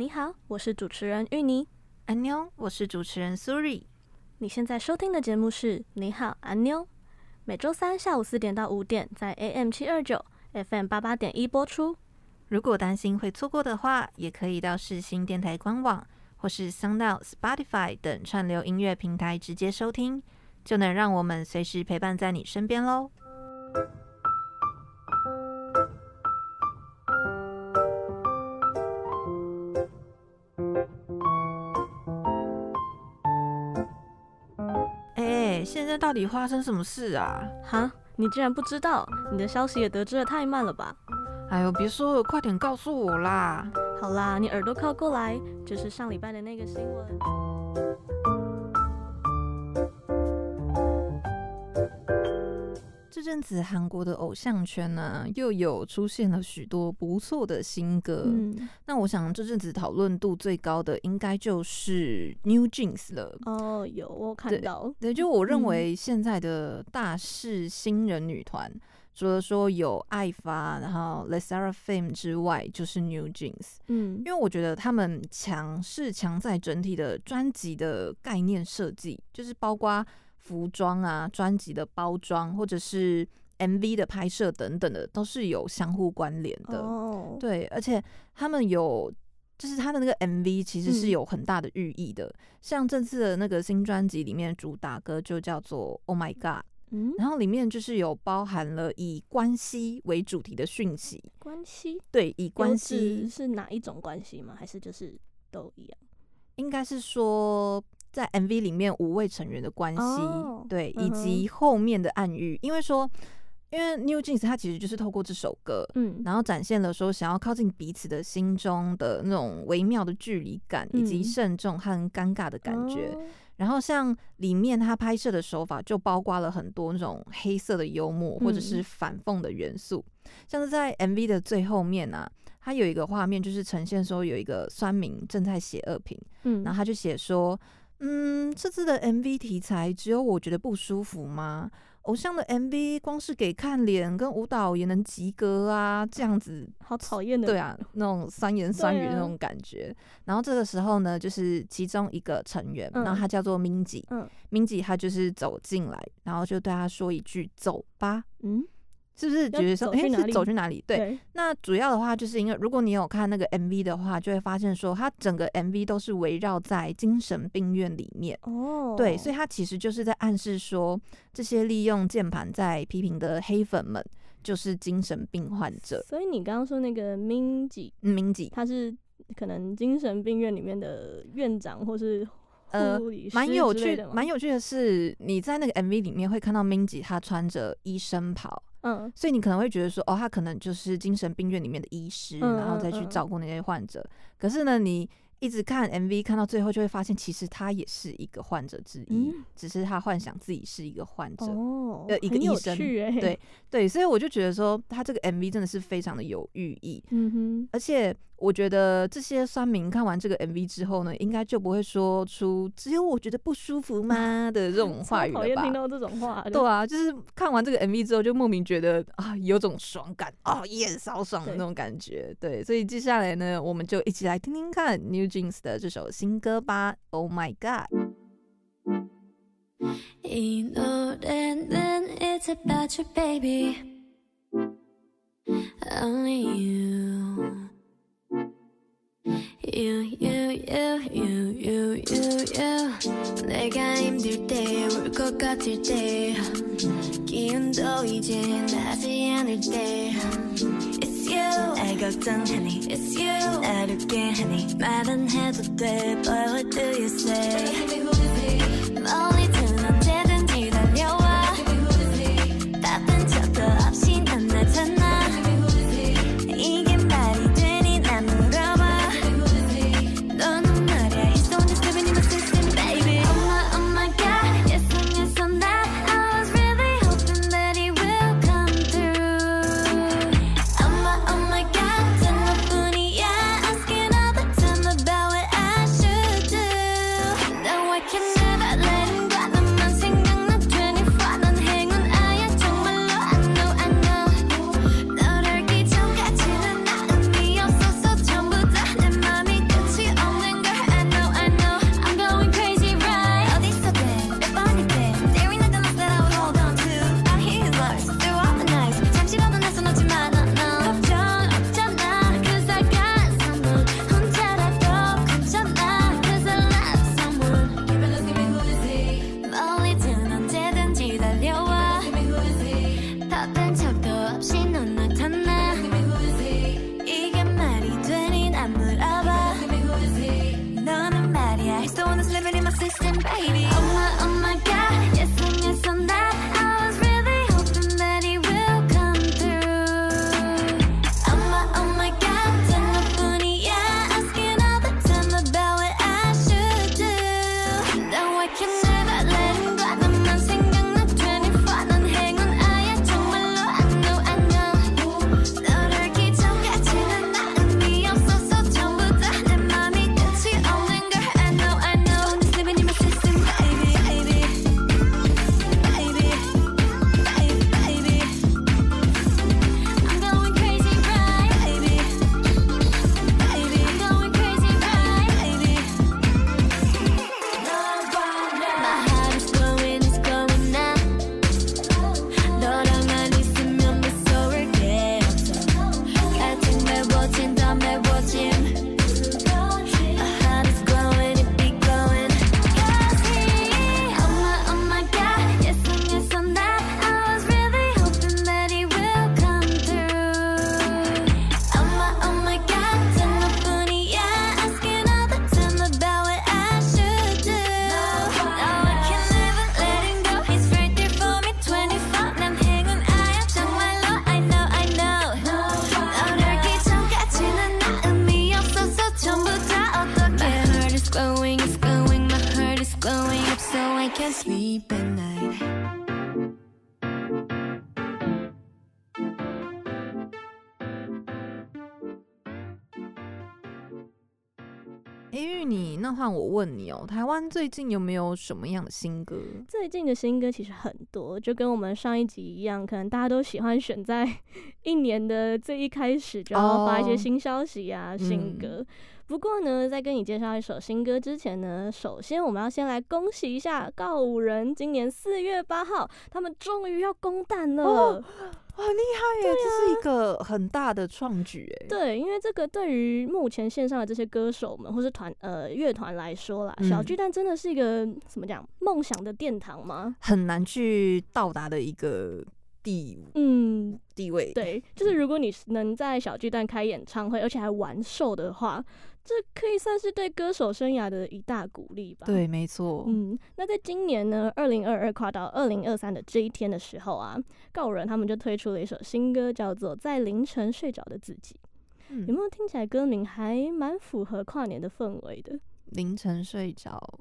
你好，我是主持人芋泥。安妞，我是主持人苏瑞。你现在收听的节目是你好，安妞。每周三下午四点到五点，在 AM 七二九 FM 八八点一播出。如果担心会错过的话，也可以到世新电台官网或是 SoundOut、Spotify 等串流音乐平台直接收听，就能让我们随时陪伴在你身边喽。现在到底发生什么事啊？哈，你竟然不知道？你的消息也得知的太慢了吧？哎呦，别说了，快点告诉我啦！好啦，你耳朵靠过来，就是上礼拜的那个新闻。这阵子韩国的偶像圈呢，又有出现了许多不错的新歌。嗯，那我想这阵子讨论度最高的，应该就是 New Jeans 了。哦，有我看到对。对，就我认为现在的大势新人女团，嗯，除了说有爱发，然后 LE SSERAFIM 之外，就是 New Jeans。嗯，因为我觉得他们强是强在整体的专辑的概念设计，就是包括。服装啊，专辑的包装，或者是 MV 的拍摄等等的，都是有相互关联的。Oh. 对，而且他们有，就是他的那个 MV 其实是有很大的寓意的。嗯、像这次的那个新专辑里面，主打歌就叫做 Oh My God，嗯，然后里面就是有包含了以关系为主题的讯息。关系？对，以关系是哪一种关系吗？还是就是都一样？应该是说。在 MV 里面五位成员的关系，oh, 对，以及后面的暗喻，因为说，因为 New Jeans 它其实就是透过这首歌，嗯，然后展现了说想要靠近彼此的心中的那种微妙的距离感，以及慎重和尴尬的感觉。嗯、然后像里面他拍摄的手法就包括了很多那种黑色的幽默或者是反讽的元素，嗯、像是在 MV 的最后面啊，它有一个画面就是呈现说有一个酸民正在写恶评，嗯，然后他就写说。嗯，这次的 MV 题材只有我觉得不舒服吗？偶像的 MV 光是给看脸跟舞蹈也能及格啊，这样子 好讨厌的。对啊，那种酸言酸语那种感觉。啊、然后这个时候呢，就是其中一个成员，嗯、然后他叫做 Minzy，嗯，Minzy 他就是走进来，然后就对他说一句：“走吧。”嗯。是不是觉得说，哎、欸，是走去哪里？对，对，那主要的话就是因为，如果你有看那个 MV 的话，就会发现说，它整个 MV 都是围绕在精神病院里面。哦，对，所以它其实就是在暗示说，这些利用键盘在批评的黑粉们，就是精神病患者。所以你刚刚说那个 Minzy，Minzy，他是可能精神病院里面的院长，或是呃，蛮有趣的，蛮有趣的是，你在那个 MV 里面会看到 Minzy 他穿着医生袍。嗯，所以你可能会觉得说，哦，他可能就是精神病院里面的医师，嗯、然后再去照顾那些患者。可是呢，你一直看 MV，看到最后就会发现，其实他也是一个患者之一，嗯、只是他幻想自己是一个患者，哦，呃，一个医生。欸、对对，所以我就觉得说，他这个 MV 真的是非常的有寓意。嗯哼，而且。我觉得这些酸民看完这个 MV 之后呢，应该就不会说出“只有我觉得不舒服吗”的这种 话语了吧？讨厌听到这种话。对啊，就是看完这个 MV 之后，就莫名觉得啊，有种爽感哦、好爽的那种感觉。对，对，所以接下来呢，我们就一起来听听看 New Jeans 的这首新歌吧，Oh My God。이 노래는 It's about you baby Only you You you you you you you you 내가 힘들 때 울 것 같을 때 기운도 이제 나지 않을 때 It's you 날 걱정하니 It's you 나를 깨 하니 말은 해도 돼 But what do you say 멀리 换我问你哦，台湾最近有没有什么样的新歌？最近的新歌其实很多，就跟我们上一集一样，可能大家都喜欢选在 一年的最一开始就要发一些新消息啊、oh, 新歌。嗯、不过呢，在跟你介绍一首新歌之前呢，首先我们要先来恭喜一下告五人，今年四月八号，他们终于要公蛋了。Oh. 很厉害耶！啊、这是一个很大的创举哎。对，因为这个对于目前线上的这些歌手们或是团呃乐团来说啦，嗯、小巨蛋真的是一个怎么讲梦想的殿堂吗？很难去到达的一个地嗯地位。对，就是如果你能在小巨蛋开演唱会，而且还完售的话。这可以算是对歌手生涯的一大鼓励吧？对，没错。嗯，那在今年呢，二零二二跨到二零二三的这一天的时候啊，告人他们就推出了一首新歌，叫做《在凌晨睡着的自己》。嗯，有没有听起来歌名还蛮符合跨年的氛围的？凌晨睡着。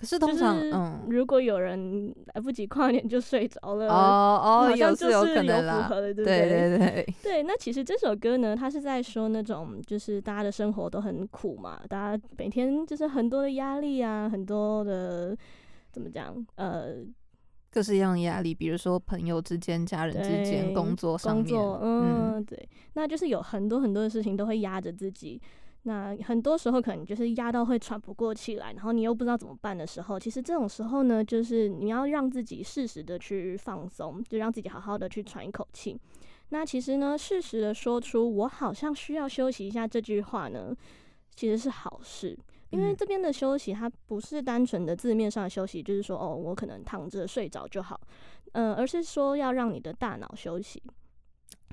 可是通常，嗯，如果有人来不及跨年就睡着了，哦哦，好像就是有可能啦，对对对对对。那其实这首歌呢，它是在说那种就是大家的生活都很苦嘛，大家每天就是很多的压力啊，很多的怎么讲，呃，各式各样的压力，比如说朋友之间、家人之间、工作上面，工作，嗯，嗯对，那就是有很多很多的事情都会压着自己。那很多时候可能就是压到会喘不过气来，然后你又不知道怎么办的时候，其实这种时候呢，就是你要让自己适时的去放松，就让自己好好的去喘一口气。那其实呢，适时的说出“我好像需要休息一下”这句话呢，其实是好事，因为这边的休息它不是单纯的字面上的休息，就是说哦，我可能躺着睡着就好，呃，而是说要让你的大脑休息，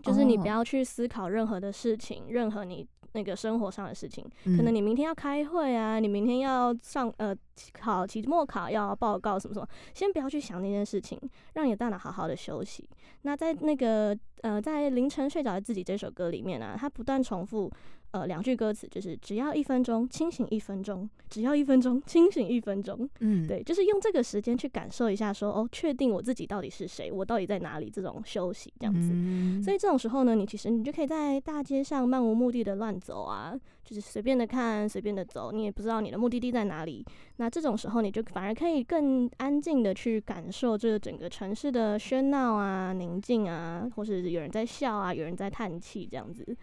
就是你不要去思考任何的事情，任何你。那个生活上的事情，可能你明天要开会啊，你明天要上呃考期末考要报告什么什么，先不要去想那件事情，让你的大脑好好的休息。那在那个呃在凌晨睡着的自己这首歌里面呢、啊，它不断重复。呃，两句歌词就是只要一分钟，清醒一分钟；只要一分钟，清醒一分钟。嗯，对，就是用这个时间去感受一下说，说哦，确定我自己到底是谁，我到底在哪里，这种休息这样子。嗯、所以这种时候呢，你其实你就可以在大街上漫无目的的乱走啊，就是随便的看，随便的走，你也不知道你的目的地在哪里。那这种时候，你就反而可以更安静的去感受这整个城市的喧闹啊、宁静啊，或是有人在笑啊，有人在叹气这样子。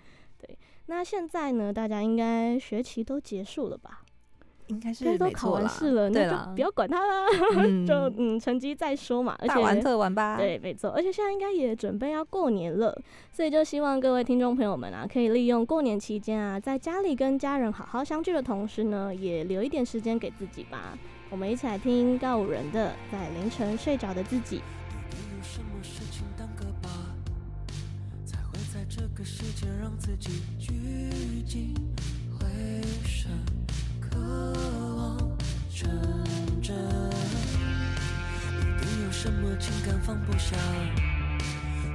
对。那现在呢？大家应该学期都结束了吧？应该是都考完试了，那就不要管他了，嗯就嗯成绩再说嘛。而且大玩特玩吧。对，没错。而且现在应该也准备要过年了，所以就希望各位听众朋友们啊，可以利用过年期间啊，在家里跟家人好好相聚的同时呢，也留一点时间给自己吧。我们一起来听告五人的《在凌晨睡着的自己》。这个世界让自己什么情感放不下，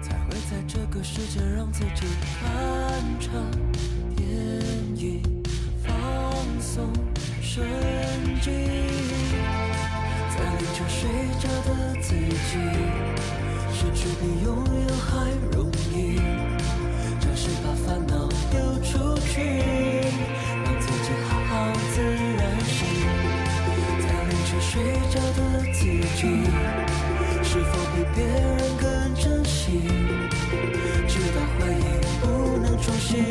才会在这个世界让自己看场电影，放松神经。在凌晨睡着的自己，失去比拥有还容易。这是把烦恼丢出去，让自己好好自然醒。在凌晨睡觉的自己，别人更珍惜？直到怀疑不能重新，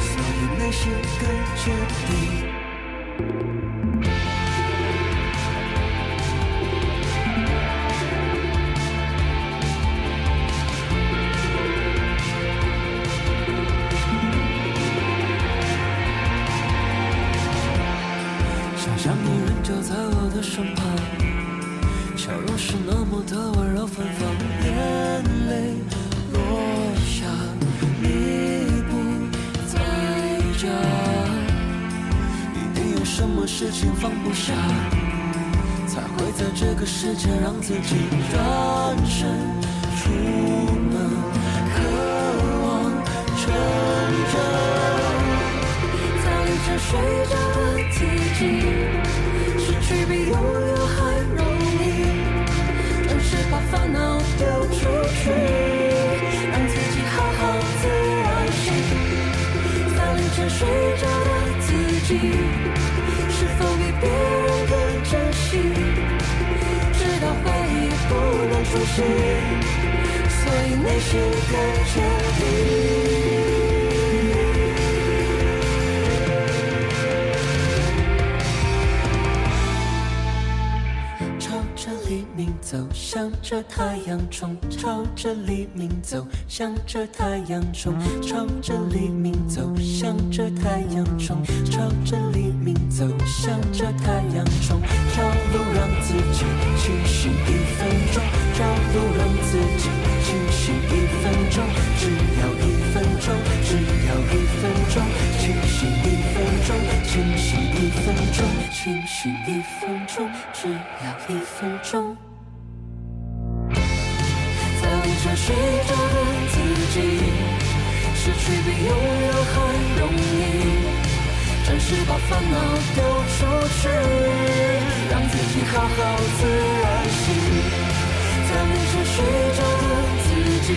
所以内心更坚定。这个世界让自己转身出门，渴望成真。在凌晨睡着熟悉所以内心很彻底明走，向着太阳冲，朝着黎明走，向着太阳冲，朝着黎明走，向着太阳冲，朝着黎明走，向着太阳冲，找路让自己清醒一分钟，找路让自己清醒一分钟，只要一分钟，只要一分钟，清醒一分钟，清醒一分钟，清醒一分钟，只要一分钟。睡着的自己，失去比拥有还容易。暂时把烦恼丢出去，让自己好好自然醒。在凌晨睡着的自己，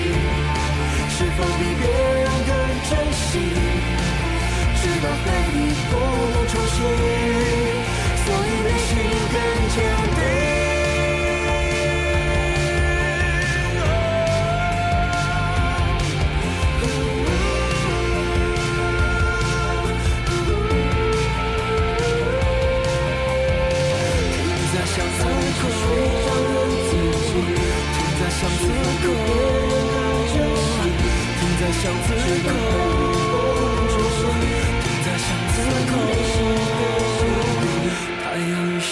是否比别人更珍惜？直到回忆不能重现，巷子口，停在巷子口，停在巷子口。太阳已升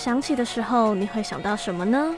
响起的时候，你会想到什么呢？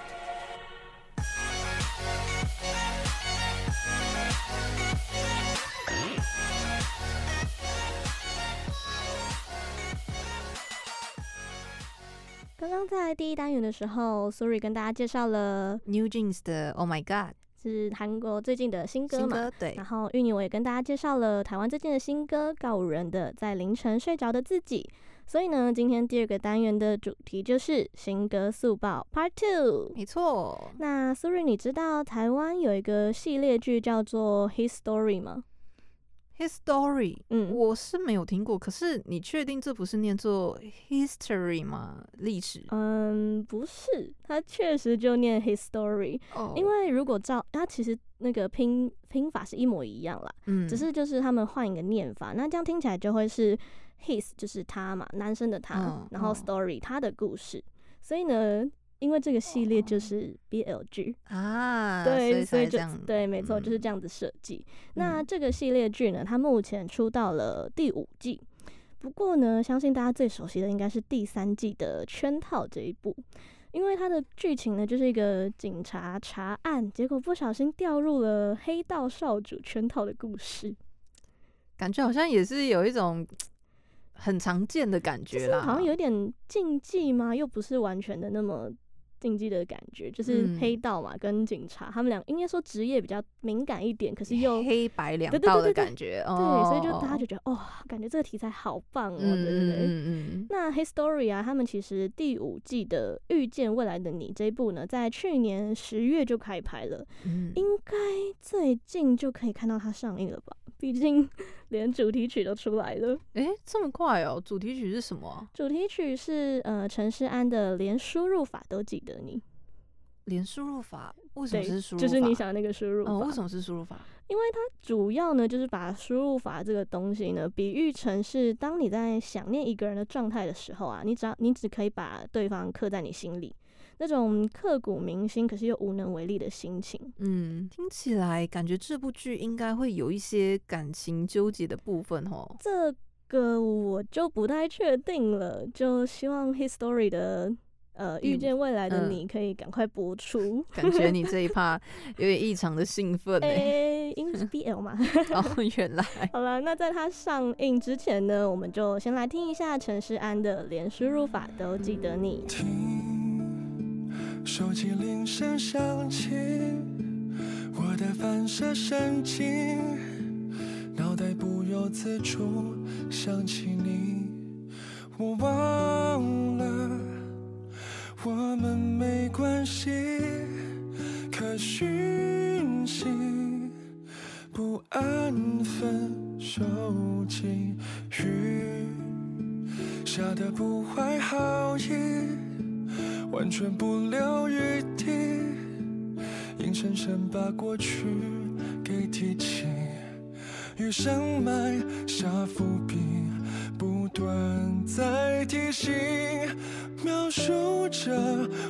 刚刚在第一单元的时候，Sury 跟大家介绍了 New Jeans 的 Oh My God，是韩国最近的新歌嘛？新歌对。然后玉女我也跟大家介绍了台湾最近的新歌告五人的在凌晨睡着的自己。所以呢，今天第二个单元的主题就是新歌速报 Part Two。没错。那 Sury，你知道台湾有一个系列剧叫做 His Story 吗？His Story，嗯，我是没有听过。可是你确定这不是念作 History 吗？历史？嗯，不是，它确实就念 His Story。哦。因为如果照它其实那个拼拼法是一模一样啦，嗯，只是就是他们换一个念法，那这样听起来就会是。His 就是他嘛，男生的他，嗯、然后 Story、嗯、他的故事，所以呢，因为这个系列就是 BL 剧啊，对，所以，所以就对，嗯、没错，就是这样子设计。那这个系列剧呢，它目前出到了第五季，不过呢，相信大家最熟悉的应该是第三季的《圈套》这一部，因为它的剧情呢，就是一个警察查案，结果不小心掉入了黑道少主圈套的故事，感觉好像也是有一种。很常见的感觉啦，好像有点禁忌吗？又不是完全的那么禁忌的感觉，就是黑道嘛，跟警察、嗯、他们俩应该说职业比较敏感一点，可是又黑白两道的感觉，对，对，所以就大家就觉得哦，感觉这个题材好棒哦，对对对。那《His Story》啊，他们其实第五季的《遇见未来的你》这一部呢，在去年十月就开拍了，嗯、应该最近就可以看到它上映了吧？毕竟 连主题曲都出来了，哎、欸，这么快哦！主题曲是什么、啊？主题曲是呃陈势安的《连输入法都记得你》。连输入法为什么是输入法？就是你想的那个输入法、哦。为什么是输入法？因为它主要呢，就是把输入法这个东西呢，比喻成是当你在想念一个人的状态的时候啊，你只要你只可以把对方刻在你心里。那种刻骨铭心，可是又无能为力的心情。嗯，听起来感觉这部剧应该会有一些感情纠结的部分哦。这个我就不太确定了，就希望《His Story》的呃遇见未来的你可以赶快播出。感觉你这一趴有点异常的兴奋哎、欸，因为是 BL 嘛。哦，原来。好了，那在它上映之前呢，我们就先来听一下陈势安的《连输入法都记得你》。手机铃声响起，我的反射神经，脑袋不由自主想起你。我忘了，我们没关系，可讯息不安分手机，雨下得不怀好意。完全不留余地，硬生生把过去给提起，余生埋下伏笔，不断在提醒，描述着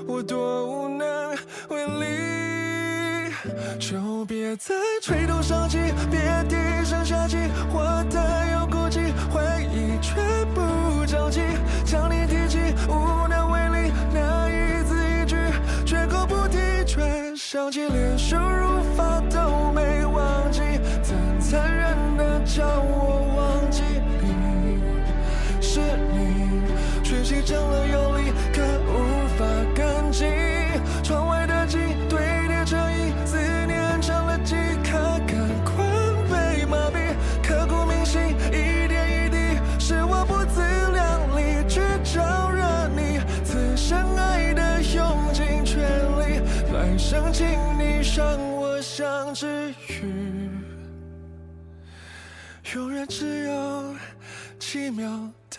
我多无能为力，就别再垂头丧气，别低声下气，活得有顾忌，回忆却不着急，将你想起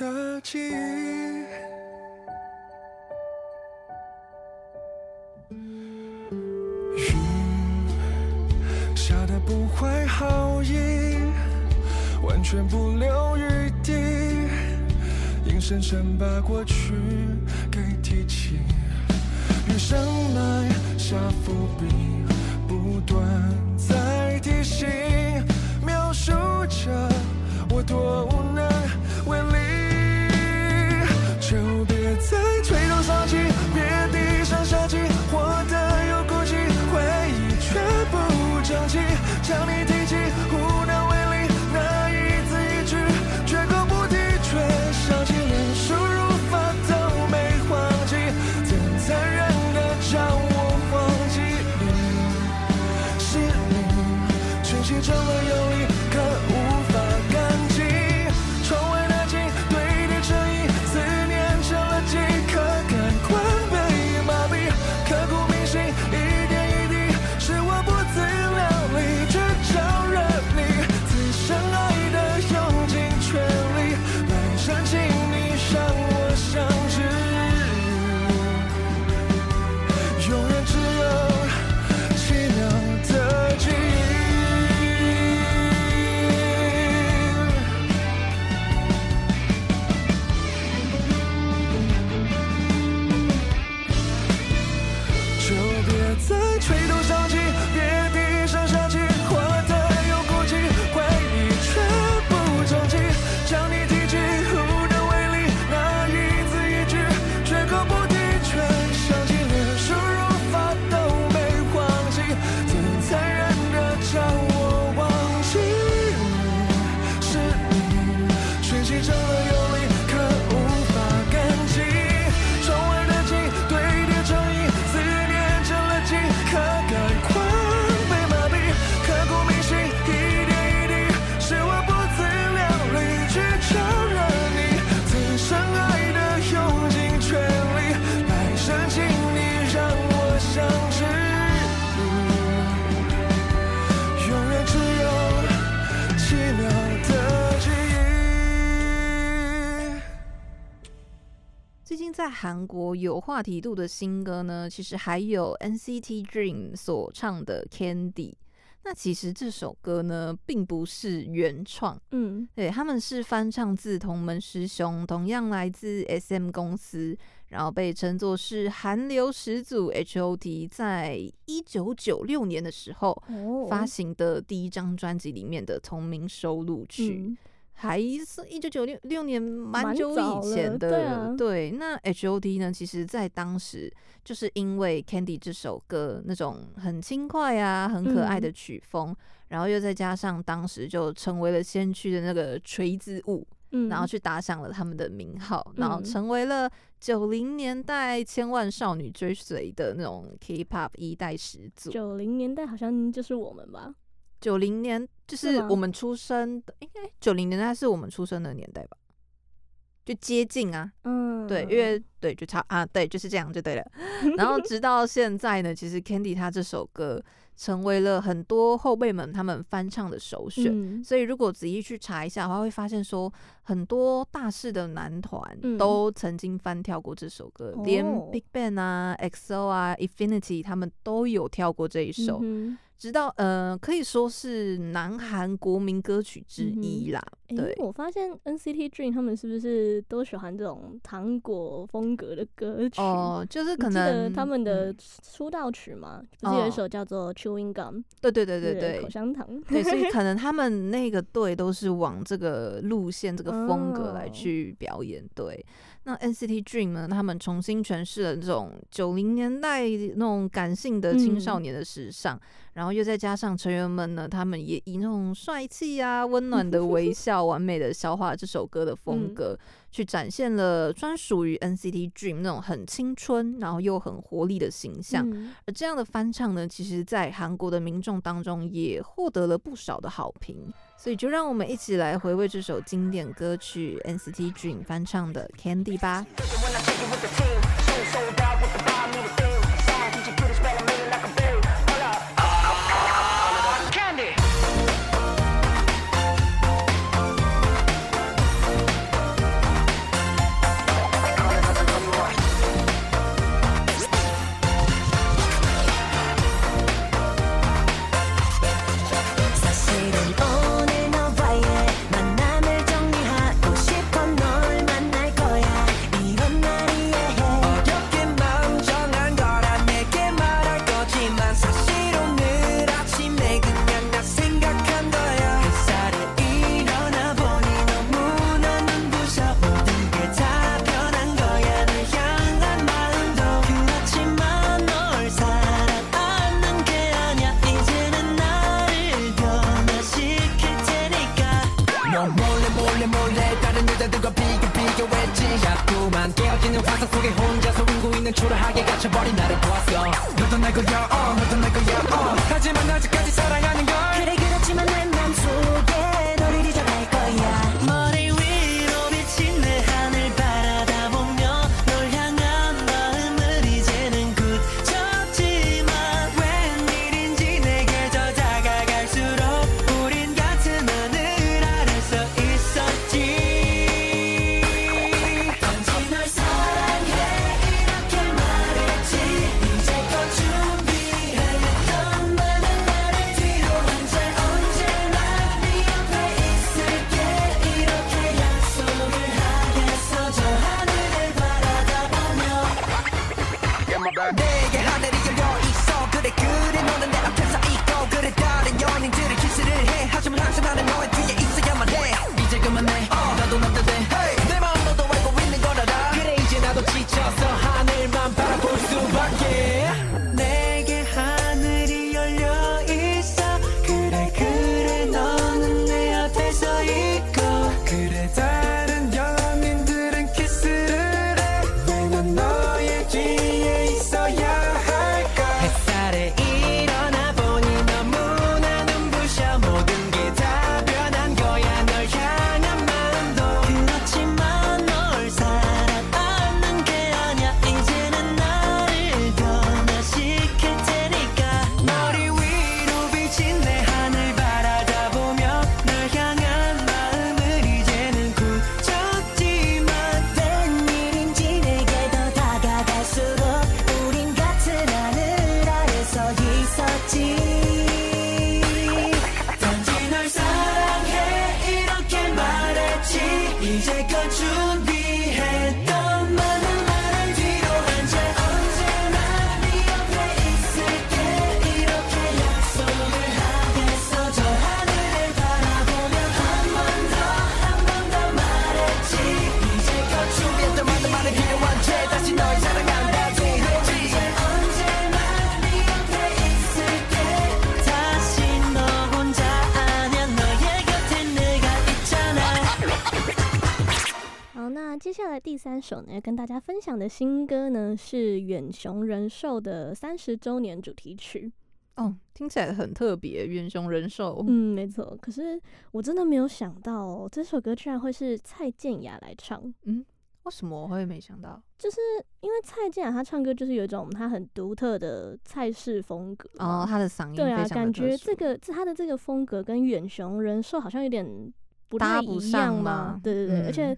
的记忆。雨下得不怀好意，完全不留余地，硬生生把过去给提起。雨声埋下伏笔，不断在提醒，描述着我多无奈韩国有话题度的新歌呢，其实还有 NCT Dream 所唱的 Candy。那其实这首歌呢，并不是原创，嗯，对，他们是翻唱自同门师兄，同样来自 SM 公司，然后被称作是韩流始祖 HOT，在一九九六年的时候发行的第一张专辑里面的同名收录曲。嗯还是一九九六六年，蛮久以前的。对啊，对，那 H.O.T 呢？其实，在当时就是因为《Candy》这首歌那种很轻快啊、很可爱的曲风，嗯、然后又再加上当时就成为了先驱的那个锤子舞，嗯、然后去打响了他们的名号，然后成为了九零年代千万少女追随的那种 K-pop 一代始祖。九零年代好像就是我们吧。九零年就是我们出生的，应该九零年代是我们出生的年代吧？就接近啊，嗯，对，因为对，就差啊，对，就是这样就对了。然后直到现在呢，其实 Candy 他这首歌成为了很多后辈们他们翻唱的首选。嗯、所以如果仔细去查一下的话，会发现说很多大势的男团都曾经翻跳过这首歌，嗯、连 BigBang 啊、EXO 啊、Infinity 他们都有跳过这一首。嗯直到呃，可以说是南韩国民歌曲之一啦。嗯、对、欸，我发现 NCT Dream 他们是不是都喜欢这种糖果风格的歌曲？哦，就是可能他们的出道曲嘛，嗯、不是有一首叫做 Chewing Gum？对对对对对，口香糖。对，所以可 能他们那个队都是往这个路线、这个风格来去表演。对。那 NCT Dream 呢？他们重新诠释了这种九零年代那种感性的青少年的时尚，嗯、然后又再加上成员们呢，他们也以那种帅气啊、温暖的微 笑，完美的消化这首歌的风格，嗯、去展现了专属于 NCT Dream 那种很青春，然后又很活力的形象。嗯、而这样的翻唱呢，其实在韩国的民众当中也获得了不少的好评。所以就让我们一起来回味这首经典歌曲 NCT Dream 翻唱的 Candy 吧。 이제 首呢，跟大家分享的新歌呢是远雄人寿的三十周年主题曲。哦，听起来很特别，远雄人寿。嗯，没错。可是我真的没有想到哦，这首歌居然会是蔡健雅来唱。嗯，为什么我会没想到？就是因为蔡健雅她唱歌就是有一种她很独特的蔡氏风格哦，她的嗓音对啊，感觉这个她的这个风格跟远雄人寿好像有点不太一样嘛。对对对，嗯、而且。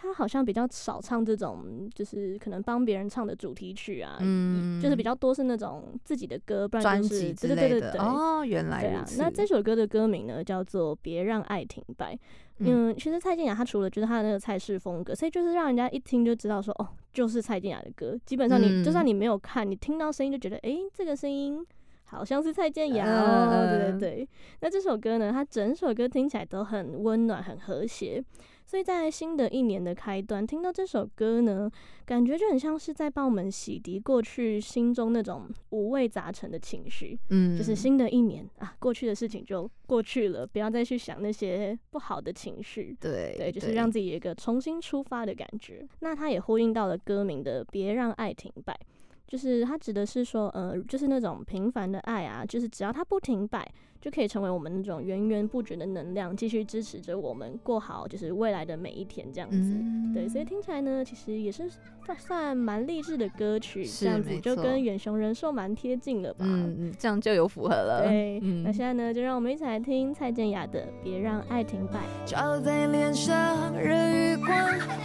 他好像比较少唱这种，就是可能帮别人唱的主题曲啊，嗯，就是比较多是那种自己的歌，不然就是对对对对对。哦，原来对啊。那这首歌的歌名呢，叫做《别让爱停摆》。嗯，其实蔡健雅她除了就是她的那个蔡氏风格，所以就是让人家一听就知道说，哦，就是蔡健雅的歌。基本上你就算你没有看，你听到声音就觉得，哎，这个声音好像是蔡健雅哦。对对对。那这首歌呢，它整首歌听起来都很温暖，很和谐。所以在新的一年的开端，听到这首歌呢，感觉就很像是在帮我们洗涤过去心中那种五味杂陈的情绪。嗯，就是新的一年啊，过去的事情就过去了，不要再去想那些不好的情绪。对，对，就是让自己有一个重新出发的感觉。那它也呼应到了歌名的“别让爱停摆”，就是它指的是说，呃，就是那种平凡的爱啊，就是只要它不停摆。就可以成为我们那种源源不绝的能量，继续支持着我们过好就是未来的每一天这样子。嗯、对，所以听起来呢，其实也是算蛮励志的歌曲，这样子就跟远雄人寿蛮贴近了吧？嗯，这样就有符合了。对，嗯、那现在呢，就让我们一起来听蔡健雅的《别让爱停摆》。照在脸上，日与光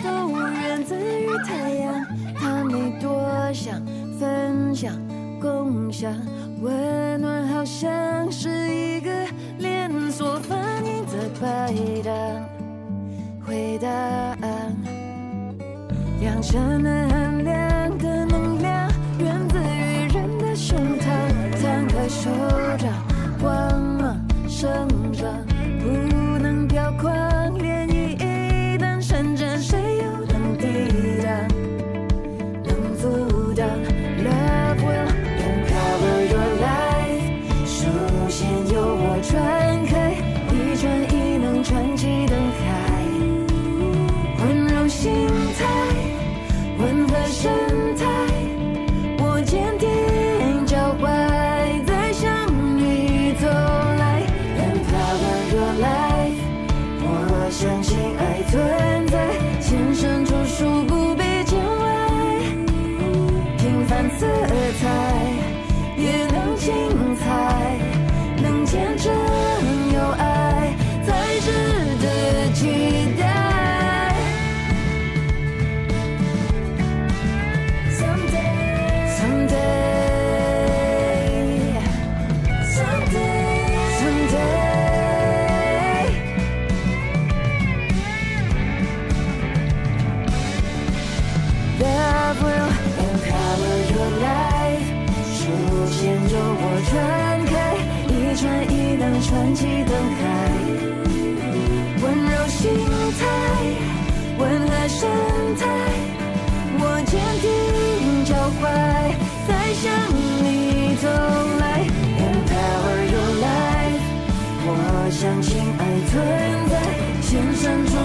都源自于太阳，他没多想分享共享。温暖好像是一个连锁反应的摆荡，回答案，亮橙的寒凉的能量源自于人的胸膛，摊开手掌，光芒生长，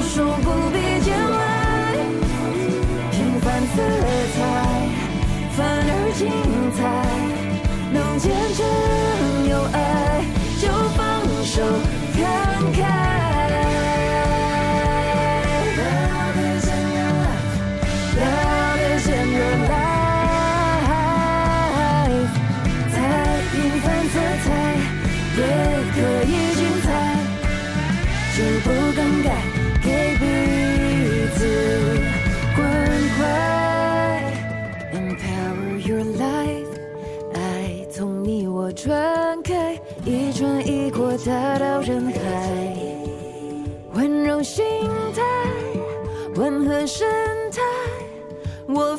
说温和神态，我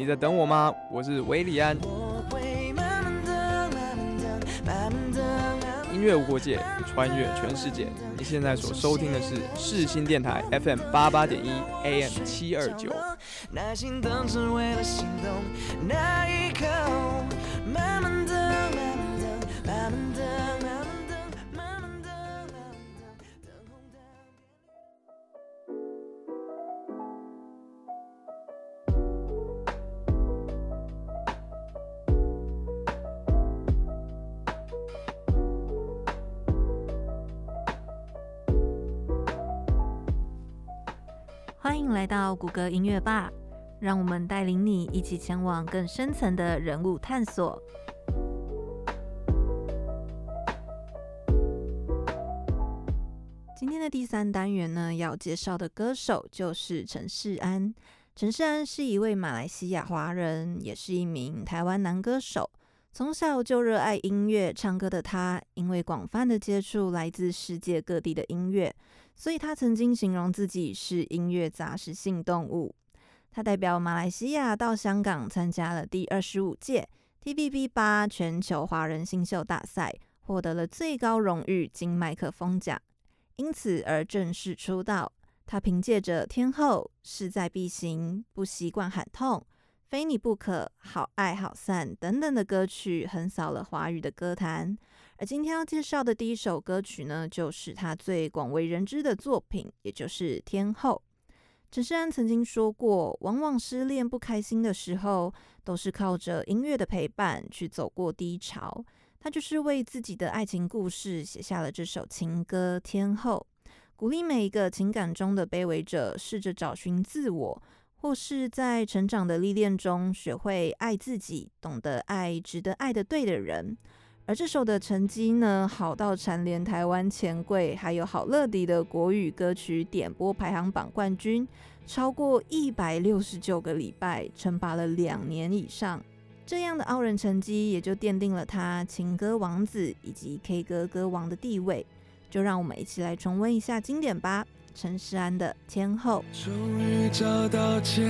你在等我吗？我是韦礼安。音乐无国界，穿越全世界。你现在所收听的是世新电台 FM 八八点一 AM 七二九。欢迎来到谷歌音乐吧，让我们带领你一起前往更深层的人物探索。今天的第三单元呢，要介绍的歌手就是陈世安。陈世安是一位马来西亚华人，也是一名台湾男歌手。从小就热爱音乐，唱歌的他，因为广泛的接触来自世界各地的音乐。所以他曾经形容自己是音乐杂食性动物。他代表马来西亚到香港参加了第二十五届 TVB 八全球华人新秀大赛，获得了最高荣誉金麦克风奖，因此而正式出道。他凭借着《天后》、势在必行、不习惯喊痛、非你不可、好爱好散等等的歌曲，横扫了华语的歌坛。而今天要介绍的第一首歌曲呢，就是他最广为人知的作品，也就是《天后》。陈势安曾经说过，往往失恋不开心的时候，都是靠着音乐的陪伴去走过低潮。他就是为自己的爱情故事写下了这首情歌《天后》，鼓励每一个情感中的卑微者，试着找寻自我，或是在成长的历练中学会爱自己，懂得爱值得爱的对的人。而这首的成绩呢，好到蝉联台湾钱柜，还有好乐迪的国语歌曲点播排行榜冠军，超过一百六十九个礼拜，称霸了两年以上。这样的傲人成绩，也就奠定了他情歌王子以及 K 歌歌王的地位。就让我们一起来重温一下经典吧。陈世安的天后，终于找到借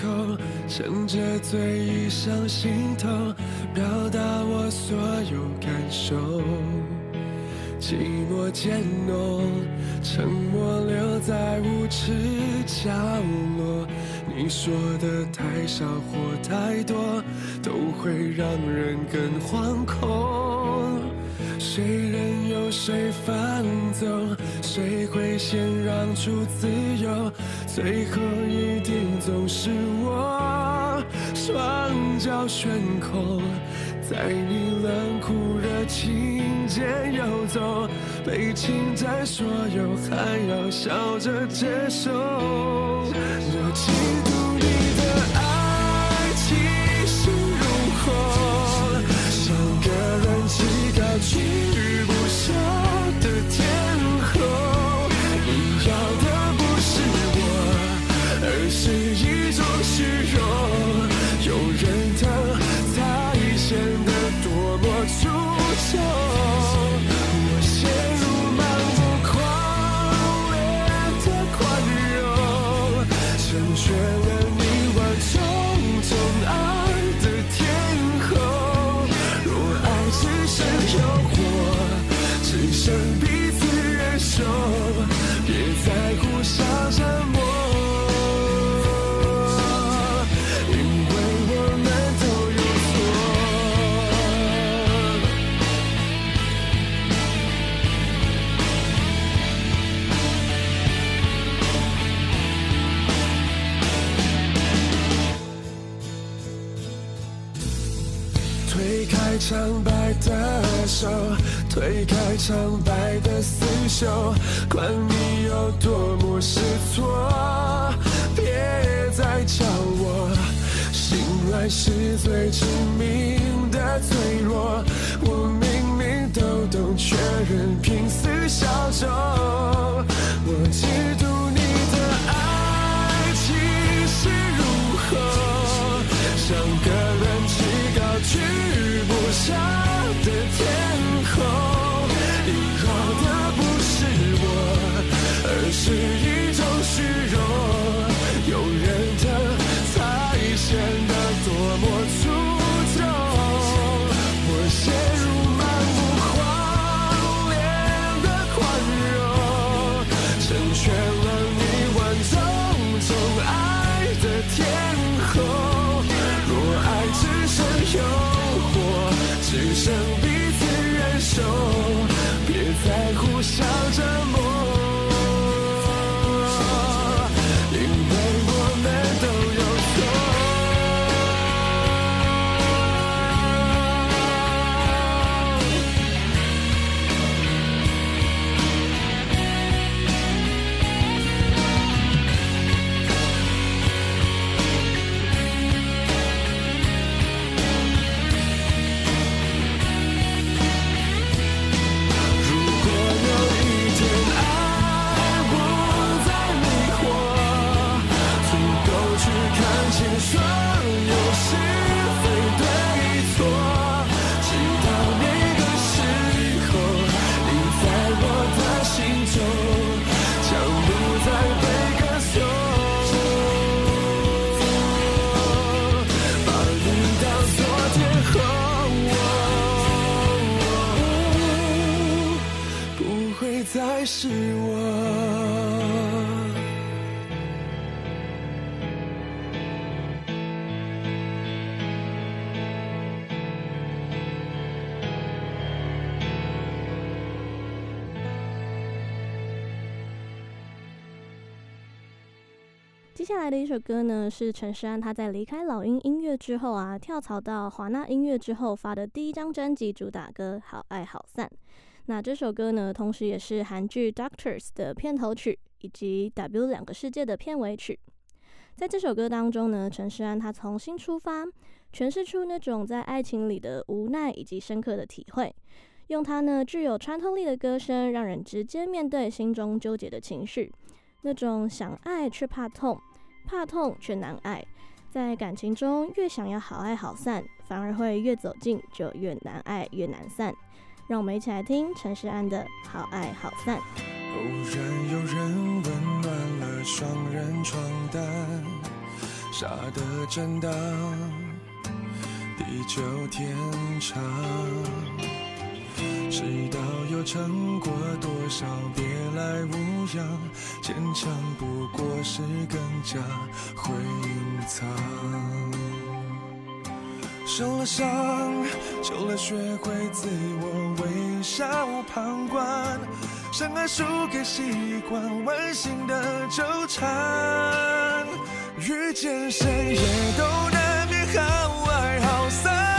口，趁着醉意上心头，表达我所有感受。寂寞渐浓，沉默留在无耻角落。你说的太少或太多，都会让人更惶恐。谁任由谁放纵，谁会？先让出自由，最后一定总是我，双脚悬空，在你冷酷热情间游走，被侵占所有，还要笑着接受，我嫉妒气苍白的手，推开苍白的厮守，管你有多么失措，别再叫我醒来是最致命的脆弱。我明明都懂，却仍拼死效忠。我嫉妒你的爱气势如虹，像个人气高举。的天空，你要的不是我，而是接下来的一首歌呢，是陈势安他在离开老鹰音乐之后啊，跳槽到华纳音乐之后发的第一张专辑主打歌《好爱好散》。那这首歌呢，同时也是韩剧《Doctors》的片头曲，以及《W 两个世界》的片尾曲。在这首歌当中呢，陈势安他重新出发，诠释出那种在爱情里的无奈以及深刻的体会，用他呢具有穿透力的歌声，让人直接面对心中纠结的情绪，那种想爱却怕痛，怕痛却难爱，在感情中越想要好爱好散，反而会越走近就越难爱越难散。让我们一起来听陈势安的《好爱好散》。偶然有人温暖了双人床单，傻的真当地久天长。知道有撑过多少别来无恙，坚强不过是更加会隐藏。受了伤，久了学会自我微笑旁观，深爱输给习惯，温馨的纠缠，遇见谁也都难免好爱好散。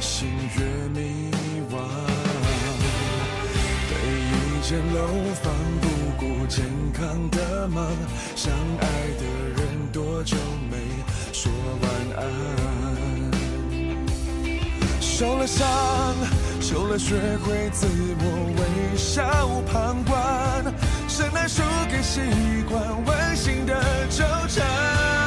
心越迷惘，被一间楼房不顾健康的忙，相爱的人多久没说晚安？受了伤，受了学会自我微笑旁观，深爱输给习惯，温馨的纠缠。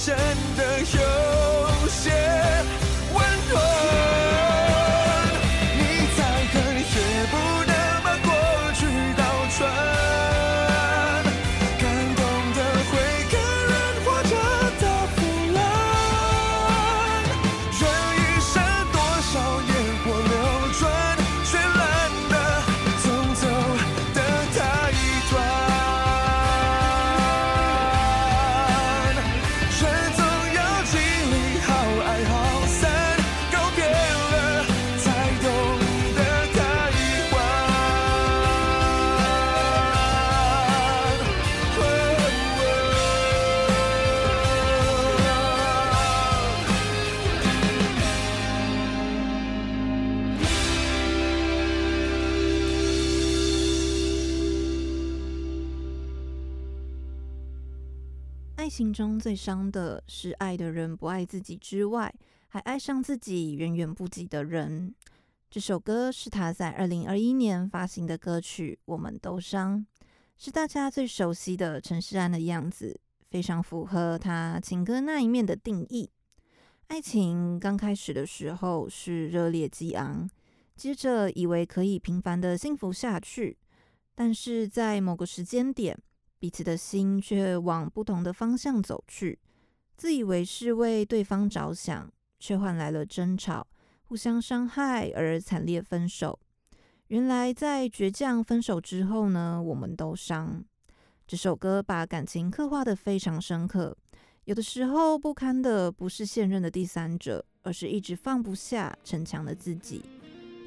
心中最伤的是爱的人不爱自己之外，还爱上自己远远不及的人。这首歌是他在二零二一年发行的歌曲《我们都伤》，是大家最熟悉的陈势安的样子，非常符合他情歌那一面的定义。爱情刚开始的时候是热烈激昂，接着以为可以平凡的幸福下去，但是在某个时间点。彼此的心却往不同的方向走去，自以为是为对方着想，却换来了争吵、互相伤害而惨烈分手。原来在倔强分手之后呢，我们都伤。这首歌把感情刻画得非常深刻。有的时候不堪的不是现任的第三者，而是一直放不下逞强的自己。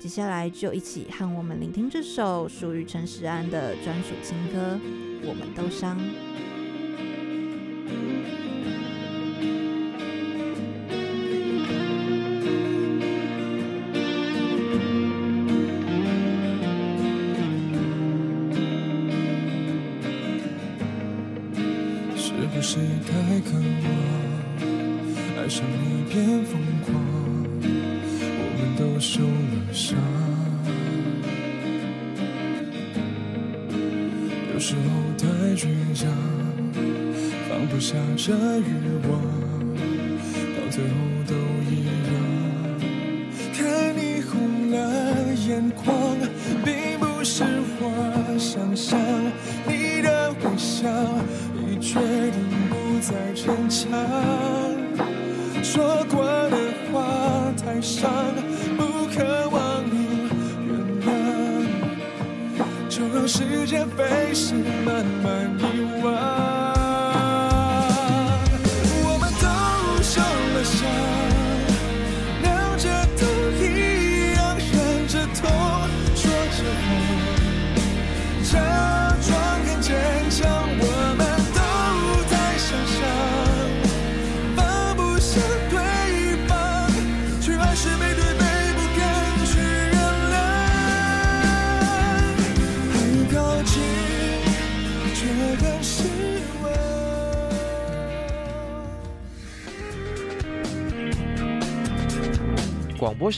接下来就一起和我们聆听这首属于陈时安的专属情歌《我们都伤》，是不是太渴望爱上一片风？时候太倔强，放不下这欲望，到最后都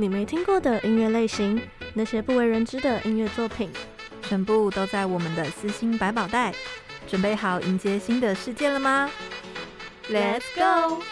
你没听过的音乐类型，那些不为人知的音乐作品，全部都在我们的私心百宝袋。准备好迎接新的世界了吗？Let's go！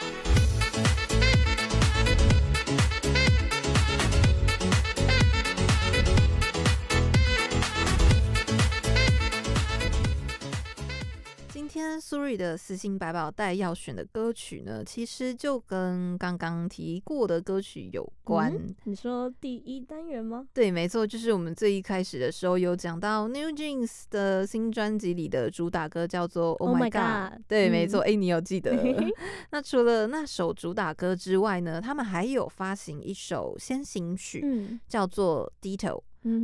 苏瑞的私心百宝袋要选的歌曲呢，其实就跟刚刚提过的歌曲有关。嗯、你说第一单元吗？对，没错，就是我们最一开始的时候有讲到 New Jeans 的新专辑里的主打歌叫做 Oh My God。对，嗯、没错，哎，你有记得？那除了那首主打歌之外呢，他们还有发行一首先行曲，嗯、叫做 Ditto。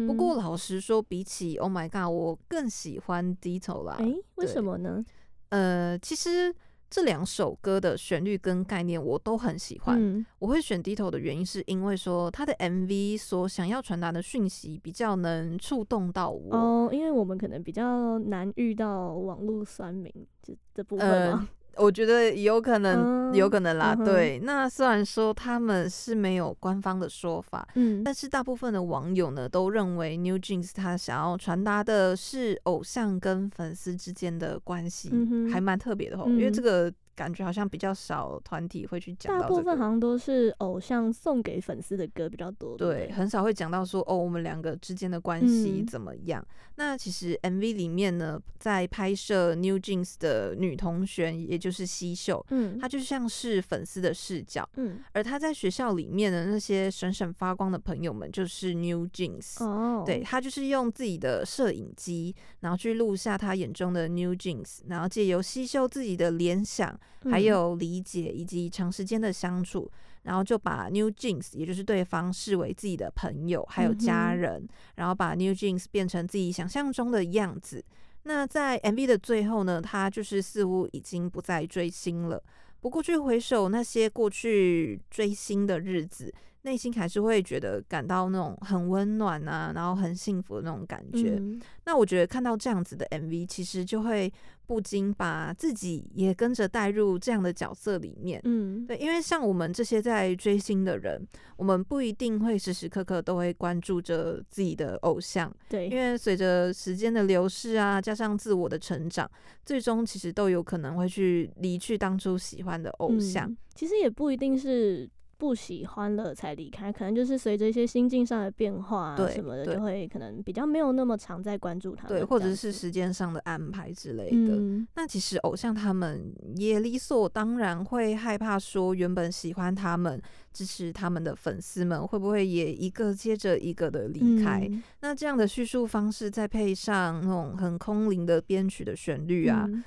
不过老实说，比起 Oh My God，我更喜欢 Ditto 啦。哎，为什么呢？呃，其实这两首歌的旋律跟概念我都很喜欢。嗯、我会选 Ditto 的原因是因为说他的 MV 所想要传达的讯息比较能触动到我。哦，因为我们可能比较难遇到网络酸民这这部分吗？呃我觉得有可能，有可能啦。嗯、对，那虽然说他们是没有官方的说法，嗯，但是大部分的网友呢都认为 New Jeans 他想要传达的是偶像跟粉丝之间的关系，还蛮特别的哦，嗯、因为这个。感觉好像比较少团体会去讲大部分好像都是偶像送给粉丝的歌比较多，对，对，很少会讲到说哦，我们两个之间的关系怎么样？嗯、那其实 MV 里面呢，在拍摄 New Jeans 的女同学，也就是西秀，嗯，她就像是粉丝的视角，嗯，而她在学校里面的那些闪闪发光的朋友们，就是 New Jeans，哦，对，她就是用自己的摄影机，然后去录下她眼中的 New Jeans，然后借由西秀自己的联想。还有理解以及长时间的相处，然后就把 New Jeans 也就是对方视为自己的朋友，还有家人，嗯、然后把 New Jeans 变成自己想象中的样子。那在 MV 的最后呢，他就是似乎已经不再追星了。不过去回首那些过去追星的日子。内心还是会觉得感到那种很温暖啊，然后很幸福的那种感觉。嗯、那我觉得看到这样子的 MV，其实就会不禁把自己也跟着带入这样的角色里面。嗯，对，因为像我们这些在追星的人，我们不一定会时时刻刻都会关注着自己的偶像。对，因为随着时间的流逝啊，加上自我的成长，最终其实都有可能会去离去当初喜欢的偶像。嗯、其实也不一定是。不喜欢了才离开，可能就是随着一些心境上的变化啊什么的，就会可能比较没有那么常在关注他们，对，或者是时间上的安排之类的。嗯、那其实偶像他们也理所当然会害怕说，原本喜欢他们、支持他们的粉丝们会不会也一个接着一个的离开？嗯、那这样的叙述方式，再配上那种很空灵的编曲的旋律啊，啊、嗯。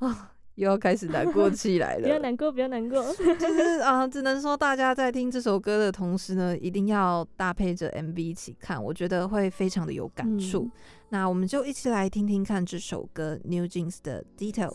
哦又要开始难过起来了。不要难过，不要难过。就是啊，只能说大家在听这首歌的同时呢，一定要搭配着 MV 一起看，我觉得会非常的有感触。嗯、那我们就一起来听听看这首歌 New Jeans 的 Detail。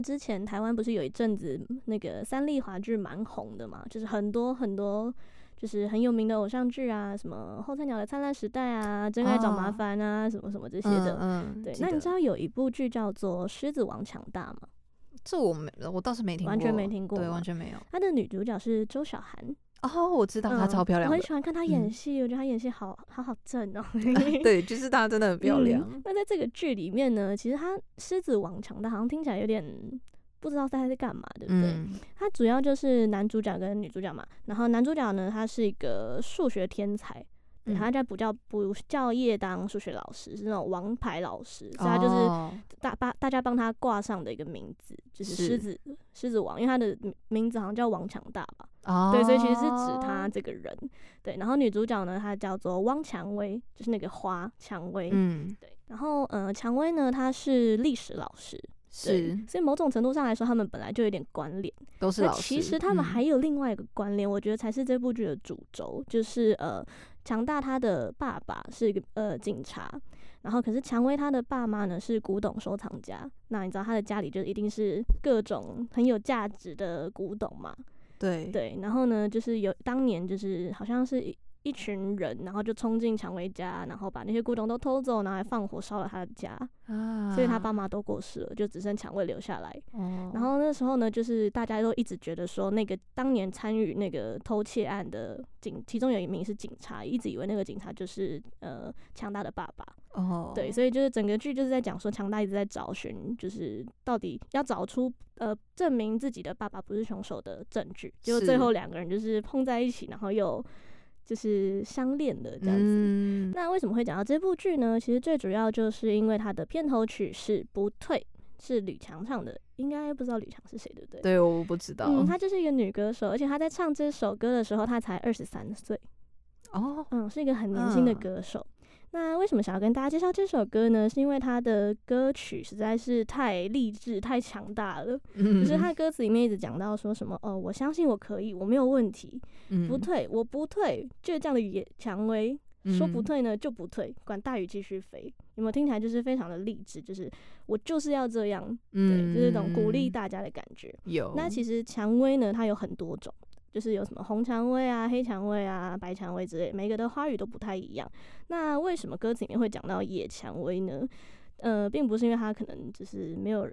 得之前台湾不是有一阵子那个三立华剧蛮红的嘛，就是很多很多就是很有名的偶像剧啊，什么后菜鸟的灿烂时代啊，真爱找麻烦啊，哦、什么什么这些的。嗯，嗯对。那你知道有一部剧叫做《狮子王强大》吗？这我没，我倒是没听过，完全没听过，对，完全没有。他的女主角是周晓涵。哦，我知道她超漂亮，嗯，我很喜欢看她演戏，嗯，我觉得她演戏好好好正哦。对，就是她真的很漂亮。嗯，那在这个剧里面呢，其实她狮子王强大，好像听起来有点不知道他在干嘛，对不对？嗯，他主要就是男主角跟女主角嘛。然后男主角呢，他是一个数学天才。对，他在补教补教业当数学老师，是那种王牌老师，所以他就是大帮大家帮他挂上的一个名字，就是狮子狮子王，因为他的名字好像叫王强大吧。哦，对，所以其实是指他这个人。对，然后女主角呢，她叫做汪蔷薇，就是那个花蔷薇。嗯，对。然后呃，蔷薇呢，她是历史老师。是，所以某种程度上来说，他们本来就有点关联，都是老师。其实他们还有另外一个关联，嗯，我觉得才是这部剧的主轴，就是呃，强大他的爸爸是一个呃警察，然后可是蔷薇他的爸妈呢是古董收藏家，那你知道他的家里就一定是各种很有价值的古董嘛？对对，然后呢，就是有当年就是好像是。一群人，然后就冲进蔷薇家，然后把那些古董都偷走，然后还放火烧了他的家。啊，所以他爸妈都过世了，就只剩蔷薇留下来。哦，然后那时候呢，就是大家都一直觉得说，那个当年参与那个偷窃案的警，其中有一名是警察，一直以为那个警察就是呃强大的爸爸。哦，对，所以就是整个剧就是在讲说，强大一直在找寻，就是到底要找出呃证明自己的爸爸不是凶手的证据。结果最后两个人就是碰在一起，然后又。就是相恋的这样子。嗯、那为什么会讲到这部剧呢？其实最主要就是因为它的片头曲是《不退》，是吕强唱的。应该不知道吕强是谁，对不对？对，我不知道。嗯，她就是一个女歌手，而且她在唱这首歌的时候，她才二十三岁。哦，嗯，是一个很年轻的歌手。嗯那为什么想要跟大家介绍这首歌呢？是因为他的歌曲实在是太励志、太强大了。嗯，就是他歌词里面一直讲到说什么哦，我相信我可以，我没有问题，嗯、不退，我不退，倔强的野蔷薇，说不退呢就不退，管大雨继续飞。有没有听起来就是非常的励志？就是我就是要这样，对，就是一种鼓励大家的感觉。有。那其实蔷薇呢，它有很多种。就是有什么红蔷薇啊、黑蔷薇啊、白蔷薇之类，每个的花语都不太一样。那为什么歌词里面会讲到野蔷薇呢？呃，并不是因为它可能就是没有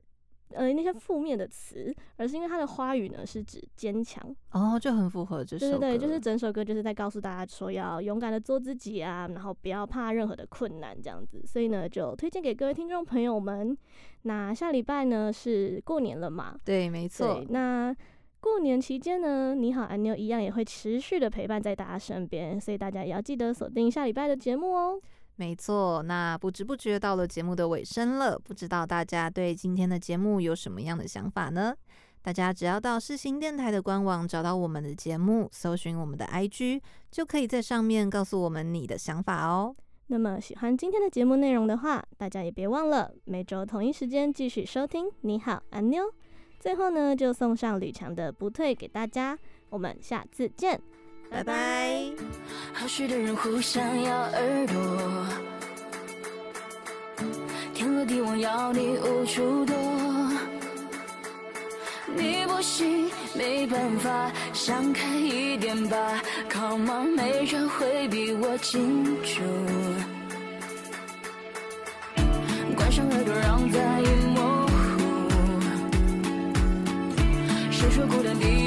呃那些负面的词，而是因为它的花语呢是指坚强哦，就很符合这首歌。对对对，就是整首歌就是在告诉大家说要勇敢的做自己啊，然后不要怕任何的困难这样子。所以呢，就推荐给各位听众朋友们。那下礼拜呢是过年了嘛？对，没错。那过年期间呢，你好，安妞一样也会持续的陪伴在大家身边，所以大家也要记得锁定下礼拜的节目哦。没错，那不知不觉到了节目的尾声了，不知道大家对今天的节目有什么样的想法呢？大家只要到世新电台的官网找到我们的节目，搜寻我们的 IG，就可以在上面告诉我们你的想法哦。那么喜欢今天的节目内容的话，大家也别忘了每周同一时间继续收听。你好，安妞。最后呢，就送上吕强的《不退》给大家，我们下次见，拜拜。好事的人互相咬耳朵，天罗地网要你无处躲，你不行，没办法，想开一点吧，Come on，没人会比我清楚，关上耳朵，让说孤单的